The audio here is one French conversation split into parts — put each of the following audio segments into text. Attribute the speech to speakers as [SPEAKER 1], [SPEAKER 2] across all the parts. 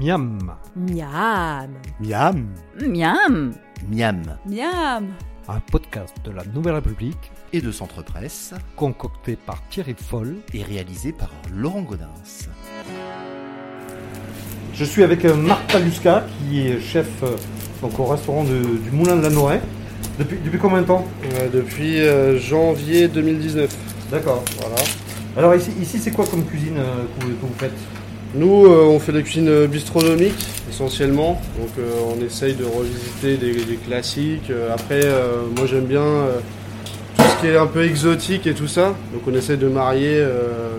[SPEAKER 1] Miam,
[SPEAKER 2] Miam.
[SPEAKER 3] Miam.
[SPEAKER 4] Miam
[SPEAKER 3] Miam.
[SPEAKER 4] Miam
[SPEAKER 1] un podcast de la Nouvelle République
[SPEAKER 3] Et de Centre Presse
[SPEAKER 1] concocté par Thierry Foll.
[SPEAKER 3] et réalisé par Laurent Godin.
[SPEAKER 1] Je suis avec euh, Marc Paluska qui est chef euh, donc, au restaurant de- du Moulin de la Noret. Depuis, depuis combien de temps?
[SPEAKER 5] Euh, depuis euh, janvier 2019.
[SPEAKER 1] D'accord.
[SPEAKER 5] Voilà.
[SPEAKER 1] Alors ici, ici c'est quoi comme cuisine euh, que, vous, que vous faites?
[SPEAKER 5] Nous, euh, on fait de la cuisine bistronomique essentiellement. Donc, euh, on essaye de revisiter des, des classiques. Euh, après, moi, j'aime bien tout ce qui est un peu exotique et tout ça. Donc, on essaye de marier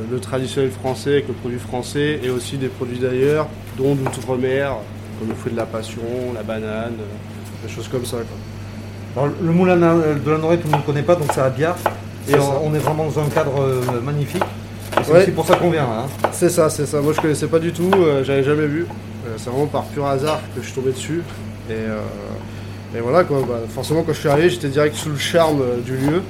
[SPEAKER 5] le traditionnel français avec le produit français et aussi des produits d'ailleurs, dont d'outre-mer, comme le fruit de la passion, la banane, des choses comme ça. quoi.
[SPEAKER 1] Alors, Le Moulin de la- Noret, tout le monde ne connaît pas, donc c'est à Biard. Et on, est vraiment dans un cadre magnifique. C'est
[SPEAKER 5] Ouais.
[SPEAKER 1] pour ça qu'on vient là. hein.
[SPEAKER 5] C'est ça, c'est ça. Moi je connaissais pas du tout, euh, j'avais jamais vu. Euh, c'est vraiment par pur hasard que je suis tombé dessus. Et, euh, et voilà quoi, bah, forcément quand je suis arrivé j'étais direct sous le charme euh, du lieu.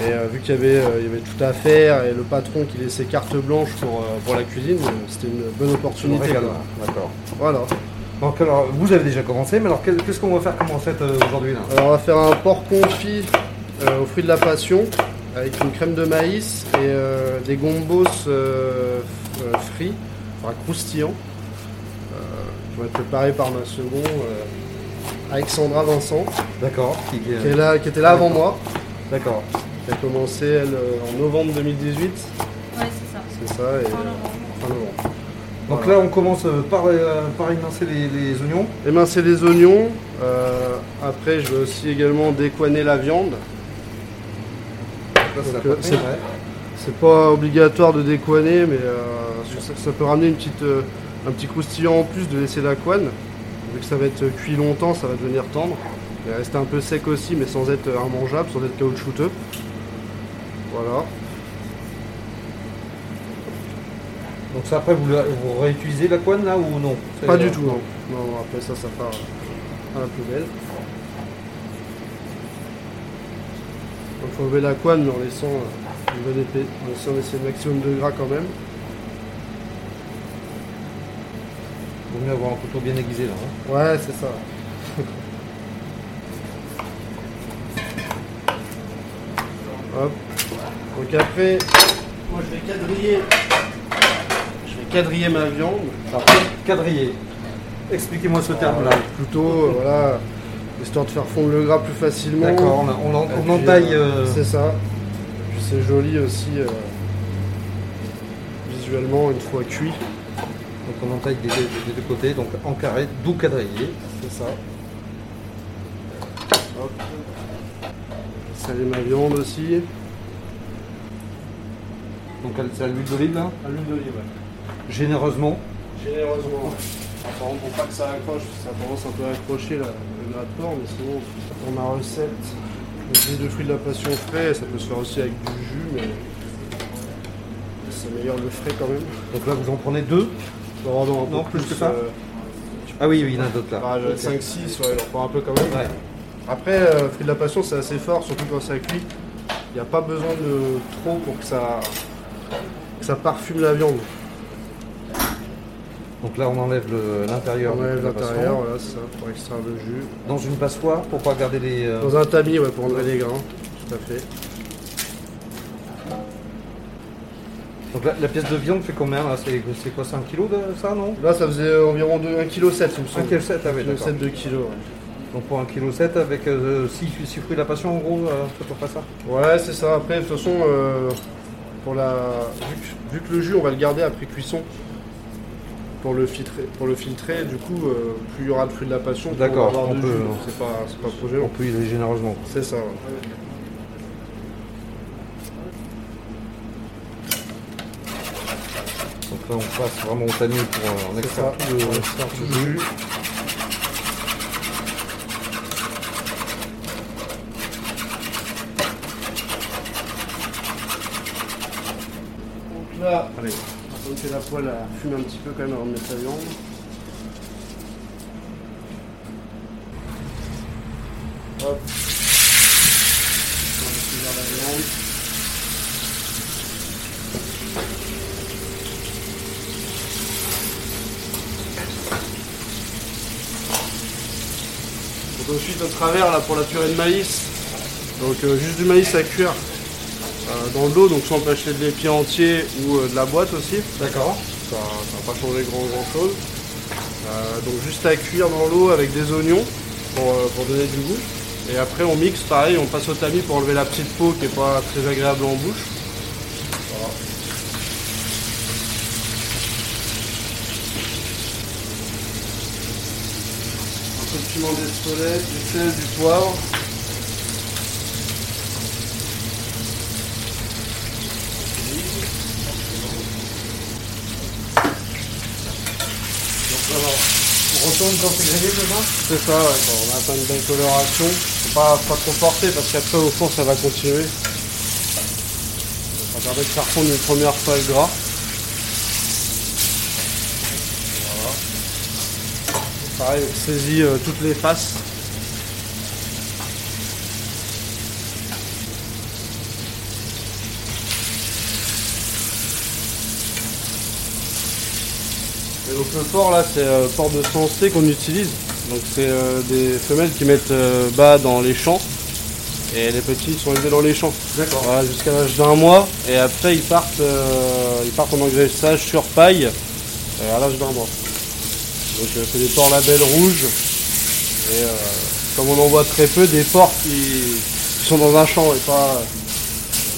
[SPEAKER 5] Et vu qu'il y, y avait tout à faire et le patron qui laissait carte blanche pour, pour la cuisine, c'était une bonne
[SPEAKER 1] On
[SPEAKER 5] opportunité.
[SPEAKER 1] D'accord.
[SPEAKER 5] Voilà.
[SPEAKER 1] Donc alors, vous avez déjà commencé, mais alors qu'est-ce qu'on va faire comme recette aujourd'hui là?
[SPEAKER 5] Alors on va faire un porc confit aux fruits de la passion avec une crème de maïs et euh, des gombos euh, euh, frits, enfin croustillants, euh, qui vont être préparés par ma seconde, euh, Alexandra Vincent,
[SPEAKER 1] D'accord. Qui, qui-
[SPEAKER 5] qui, est là, qui était là avant moi,
[SPEAKER 1] D'accord.
[SPEAKER 5] qui a commencé elle en novembre 2018,
[SPEAKER 4] Ouais, c'est ça.
[SPEAKER 5] c'est ça, et
[SPEAKER 4] Fin novembre.
[SPEAKER 5] fin novembre.
[SPEAKER 1] Donc
[SPEAKER 5] Voilà.
[SPEAKER 1] là, on commence par, euh, par émincer les, les oignons.
[SPEAKER 5] Émincer les oignons, euh, après je vais aussi également décoiner la viande.
[SPEAKER 1] C'est
[SPEAKER 5] euh, c'est-
[SPEAKER 1] ouais.
[SPEAKER 5] Pas obligatoire de décoiner, mais euh, ça, ça peut ramener une petite, euh, un petit croustillant en plus de laisser la couenne. Vu que ça va être cuit longtemps, ça va devenir tendre. Et rester un peu sec aussi, mais sans être immangeable, sans être caoutchouteux. Voilà.
[SPEAKER 1] Donc ça, après, vous, la- vous réutilisez la couenne là ou non?
[SPEAKER 5] Pas du tout, non. Non, non, après ça, ça part à la poubelle. Donc faut lever la couenne, mais en laissant euh, une bonne épée. En laissant laisser le maximum de gras quand même.
[SPEAKER 1] Vaut mieux avoir un couteau bien aiguisé là. hein.
[SPEAKER 5] Ouais, c'est ça. Hop. Donc après, moi je vais quadriller. Je vais quadriller ma viande.
[SPEAKER 1] Alors, quadriller. Expliquez-moi ce terme là.
[SPEAKER 5] Plutôt, euh, voilà, histoire de faire fondre le gras plus facilement.
[SPEAKER 1] D'accord, on, on, entaille.
[SPEAKER 5] euh,
[SPEAKER 1] euh,
[SPEAKER 5] C'est ça. Puis c'est joli aussi euh, visuellement une fois cuit.
[SPEAKER 1] donc on entaille des, des- des deux côtés, donc en carré, d'où quadriller.
[SPEAKER 5] C'est ça. Hop. Saler ma viande aussi.
[SPEAKER 1] Donc c'est à l'huile d'olive là.
[SPEAKER 5] À l'huile d'olive, ouais.
[SPEAKER 1] Généreusement.
[SPEAKER 5] Généreusement. Par contre, pour pas que ça accroche, ça a tendance un peu à accrocher là, gras de porc, mais sinon, ma recette, le jus de fruits de la passion frais, ça peut se faire aussi avec du jus, mais c'est meilleur le frais quand même.
[SPEAKER 1] Donc là vous en prenez deux.
[SPEAKER 5] Non, non, un peu
[SPEAKER 1] Non, plus que ça
[SPEAKER 5] euh,
[SPEAKER 1] Ah oui, oui, il y en a d'autres là.
[SPEAKER 5] ah,
[SPEAKER 1] Ok.
[SPEAKER 5] 5-6, ouais, il en prend un peu quand même.
[SPEAKER 1] Ouais.
[SPEAKER 5] Après, euh, fruits de la passion, c'est assez fort, surtout quand ça cuit. Il n'y a pas besoin de trop pour que ça, que ça parfume la viande.
[SPEAKER 1] Donc là on enlève l'intérieur.
[SPEAKER 5] On enlève l'intérieur, voilà, ça, pour extraire le jus.
[SPEAKER 1] Dans une passoire pour pas garder les. euh,
[SPEAKER 5] Dans un tamis, ouais, pour enlever les grains. Tout à fait.
[SPEAKER 1] Donc la, la pièce de viande fait combien là? C'est quoi C'est un kilo de ça non?
[SPEAKER 5] Là, ça faisait environ 1,7 kg, il me semble.
[SPEAKER 1] kilo 7, ah oui,
[SPEAKER 5] 1,7
[SPEAKER 1] d'accord.
[SPEAKER 5] de kg, ouais.
[SPEAKER 1] Donc pour un kilo 7 avec 6 fruits de la passion en gros, euh, c'est à peu près ça?
[SPEAKER 5] Ouais, c'est ça. Après, de toute façon, euh, pour la... vu, que, vu que le jus, on va le garder après cuisson pour le filtrer. Pour le filtrer, du coup, euh, plus il y aura de fruits de la passion, plus
[SPEAKER 1] D'accord,
[SPEAKER 5] on
[SPEAKER 1] peut-
[SPEAKER 5] C'est pas, c'est pas trop
[SPEAKER 1] On peut y aller généreusement.
[SPEAKER 5] C'est ça. ouais.
[SPEAKER 1] Donc là on passe vraiment au tamier pour euh, en extraire tout le, tout jus.
[SPEAKER 5] Donc là, allez, que la poêle fume un petit peu quand même avant de mettre la viande. Hop. On la viande. Donc ensuite au travers là pour la purée de maïs, donc euh, juste du maïs à cuire euh, dans l'eau, donc soit on peut acheter de l'épi entier ou euh, de la boîte aussi.
[SPEAKER 1] D'accord.
[SPEAKER 5] Ça va pas changer grand grand chose. Euh, donc juste à cuire dans l'eau avec des oignons pour, pour donner du goût. Et après on mixe pareil, on passe au tamis pour enlever la petite peau qui est pas très agréable en bouche. Voilà. Un peu de piment d'Espelette, du sel, du poivre. Donc voilà.
[SPEAKER 1] On c'est c'est ça
[SPEAKER 5] on a atteint une belle coloration. Faut pas, pas trop parce qu'après au four ça va continuer. Ça permet de faire fondre une première fois le gras. Voilà. Pareil, on saisit euh, toutes les faces. Donc le porc là c'est euh, porc de sensé qu'on utilise. Donc c'est euh, des femelles qui mettent euh, bas dans les champs et les petits sont élevés dans les champs.
[SPEAKER 1] D'accord.
[SPEAKER 5] Voilà, jusqu'à l'âge d'un mois et après ils partent euh, ils partent en engraissage sur paille à l'âge d'un mois. Donc c'est des porcs label rouges et comme on en voit très peu des porcs qui, qui sont dans un champ et pas.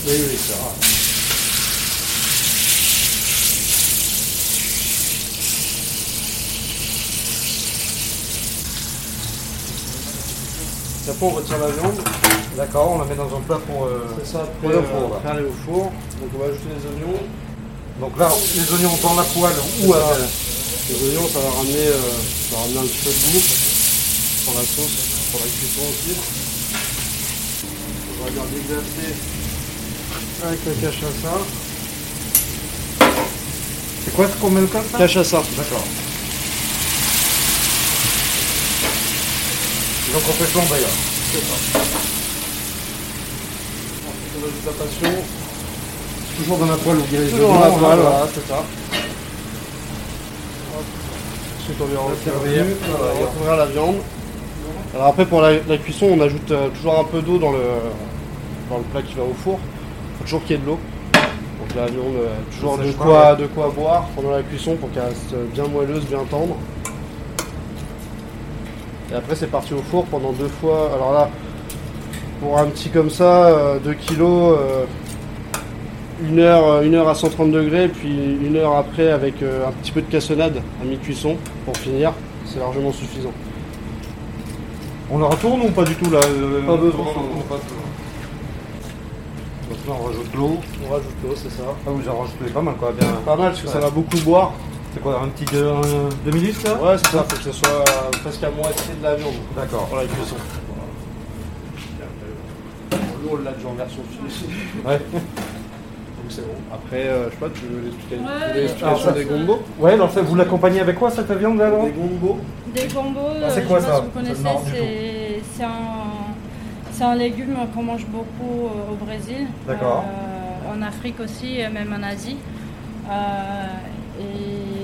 [SPEAKER 5] Oui oui c'est rare. Et après on retire la viande.
[SPEAKER 1] D'accord, on la met dans un plat pour. euh,
[SPEAKER 5] ça,
[SPEAKER 1] pour
[SPEAKER 5] après
[SPEAKER 1] le four, là.
[SPEAKER 5] euh, aller au four. Donc on va ajouter les oignons.
[SPEAKER 1] Donc là, les oignons dans la poêle ou à.
[SPEAKER 5] Les oignons, ça va ramener, euh, ça va ramener un petit peu de goût pour la sauce, pour la cuisson aussi. On va bien déglacer avec la cachaça.
[SPEAKER 1] C'est quoi ce qu'on met le
[SPEAKER 5] Cachaça.
[SPEAKER 1] D'accord. Donc on fait flamber là.
[SPEAKER 5] C'est ça. Ensuite, on ajoute la passion.
[SPEAKER 1] Toujours dans la poêle où il y a les
[SPEAKER 5] Toujours dans la poêle,
[SPEAKER 1] voilà.
[SPEAKER 5] c'est ça. Ensuite, on vient
[SPEAKER 1] servir.
[SPEAKER 5] recouvrir, la viande. Alors après, pour la, la cuisson, on ajoute euh, toujours un peu d'eau dans le, dans le plat qui va au four. Il faut toujours qu'il y ait de l'eau. Donc la viande, euh, toujours de quoi, de quoi boire pendant la cuisson pour qu'elle reste bien moelleuse, bien tendre. Et après, c'est parti au four pendant deux fois. Alors là, pour un petit comme ça, 2 kilos, euh, une heure, euh, une heure à 130 degrés, puis une heure après avec euh, un petit peu de cassonade à mi-cuisson pour finir, c'est largement suffisant.
[SPEAKER 1] On la retourne ou pas du tout là euh,
[SPEAKER 5] Pas besoin.
[SPEAKER 1] Donc là on rajoute l'eau.
[SPEAKER 5] On rajoute l'eau, c'est ça.
[SPEAKER 1] Ah vous en rajoutez pas mal quoi, bien.
[SPEAKER 5] Pas mal parce que ça va beaucoup boire.
[SPEAKER 1] C'est quoi, un petit 2 minutes là
[SPEAKER 5] Ouais, c'est ça, faut que ce soit euh, presque à moitié de la viande
[SPEAKER 1] D'accord.
[SPEAKER 5] pour la cuisson. L'a déjà en version finie.
[SPEAKER 1] Ouais.
[SPEAKER 5] Donc c'est bon. Après, euh, je sais pas, tu veux
[SPEAKER 4] Ouais, ouais.
[SPEAKER 5] l'explication
[SPEAKER 1] Alors,
[SPEAKER 5] des gombos
[SPEAKER 1] Ouais, alors ça, vous l'accompagnez avec quoi cette viande là alors?
[SPEAKER 5] Des gombos
[SPEAKER 4] Des gombos,
[SPEAKER 1] Ah, c'est
[SPEAKER 4] euh,
[SPEAKER 1] quoi
[SPEAKER 4] je
[SPEAKER 1] ça
[SPEAKER 4] vous connaissez, c'est un, c'est un légume qu'on mange beaucoup euh, au Brésil.
[SPEAKER 1] D'accord.
[SPEAKER 4] Euh, en Afrique aussi, et même en Asie. Euh, et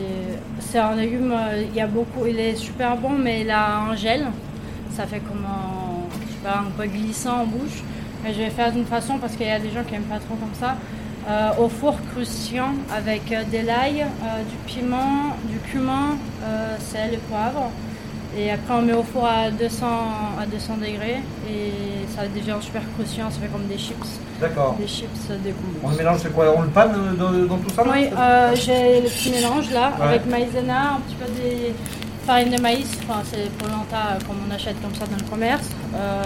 [SPEAKER 4] c'est un légume, euh, il y a beaucoup, il est super bon, mais il a un gel. Ça fait comme un, je sais pas, un peu glissant en bouche. Mais je vais faire d'une façon parce qu'il y a des gens qui aiment pas trop comme ça. Euh, au four croustillant avec euh, de l'ail, du piment, du cumin, sel et poivre. Et après on met au four à 200, à 200 degrés et ça devient super croustillant, ça fait comme des chips,
[SPEAKER 1] D'accord.
[SPEAKER 4] des chips de
[SPEAKER 1] On
[SPEAKER 4] goût.
[SPEAKER 1] le mélange, c'est quoi On le panne euh, dans, dans tout ça
[SPEAKER 4] Oui, euh, j'ai le petit mélange là
[SPEAKER 1] Ouais.
[SPEAKER 4] avec maïzena, un petit peu de farine de maïs, enfin c'est polenta comme on achète comme ça dans le commerce. Euh,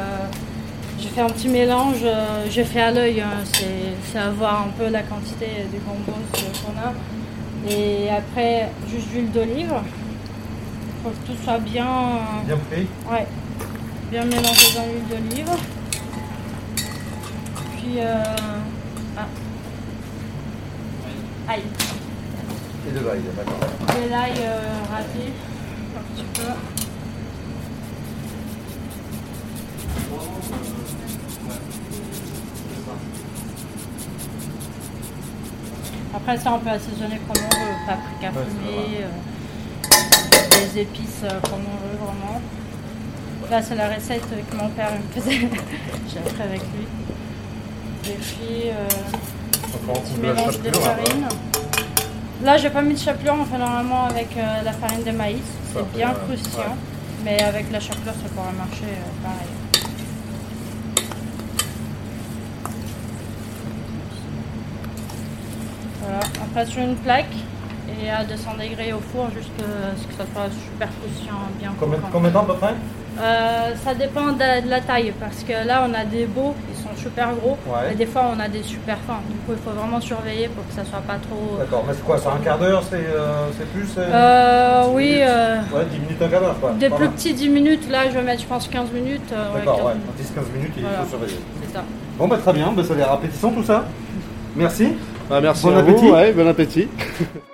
[SPEAKER 4] j'ai fait un petit mélange, euh, j'ai fait à l'œil, hein, c'est à voir un peu la quantité de gombo qu'on a. Et après, juste d'huile d'olive, faut que tout soit bien,
[SPEAKER 1] Bien pris.
[SPEAKER 4] ouais, bien mélangé dans l'huile d'olive. Puis, euh, ah. aïe.
[SPEAKER 1] Et de l'ail, d'accord.
[SPEAKER 4] De l'ail euh, râpé, un petit peu. Après ça, on peut assaisonner comme on veut, paprika
[SPEAKER 1] Ouais,
[SPEAKER 4] des épices euh, comme on veut vraiment. Là, c'est la recette que mon père me faisait. J'ai appris avec lui. Et puis, euh,
[SPEAKER 1] Donc, on
[SPEAKER 4] petit
[SPEAKER 1] coupe la
[SPEAKER 4] mélange de
[SPEAKER 1] là,
[SPEAKER 4] farine. Là, j'ai pas mis de chapelure, on fait normalement avec euh, la farine de maïs. C'est bien
[SPEAKER 1] euh,
[SPEAKER 4] croustillant.
[SPEAKER 1] ouais.
[SPEAKER 4] Mais avec la chapelure, ça pourrait marcher euh, pareil. Voilà, après sur une plaque et à 200 degrés au four jusqu'à ce que ça soit super croustillant, bien
[SPEAKER 1] Combien,
[SPEAKER 4] croquant.
[SPEAKER 1] combien de temps à peu près
[SPEAKER 4] Euh, ça dépend de, de la taille parce que là on a des beaux, ils sont super gros
[SPEAKER 1] Ouais.
[SPEAKER 4] et des fois on a des super fins. Du coup il faut vraiment surveiller pour que ça soit pas trop.
[SPEAKER 1] D'accord, mais c'est quoi C'est un quart d'heure C'est euh, c'est plus c'est-
[SPEAKER 4] Euh, oui, euh,
[SPEAKER 1] Ouais, 10 minutes, un quart d'heure quoi.
[SPEAKER 4] des plus petits 10 minutes, là je vais mettre je pense 15 minutes. euh, ouais,
[SPEAKER 1] D'accord,
[SPEAKER 4] 15
[SPEAKER 1] ouais,
[SPEAKER 4] minutes,
[SPEAKER 1] 10-15 minutes, il
[SPEAKER 4] Voilà.
[SPEAKER 1] faut surveiller.
[SPEAKER 4] C'est ça.
[SPEAKER 1] Bon, bah très bien, bah, ça a l'air appétissant tout ça. Merci.
[SPEAKER 5] Bah, merci
[SPEAKER 1] Bon
[SPEAKER 5] à
[SPEAKER 1] appétit.
[SPEAKER 5] vous, ouais, bon appétit.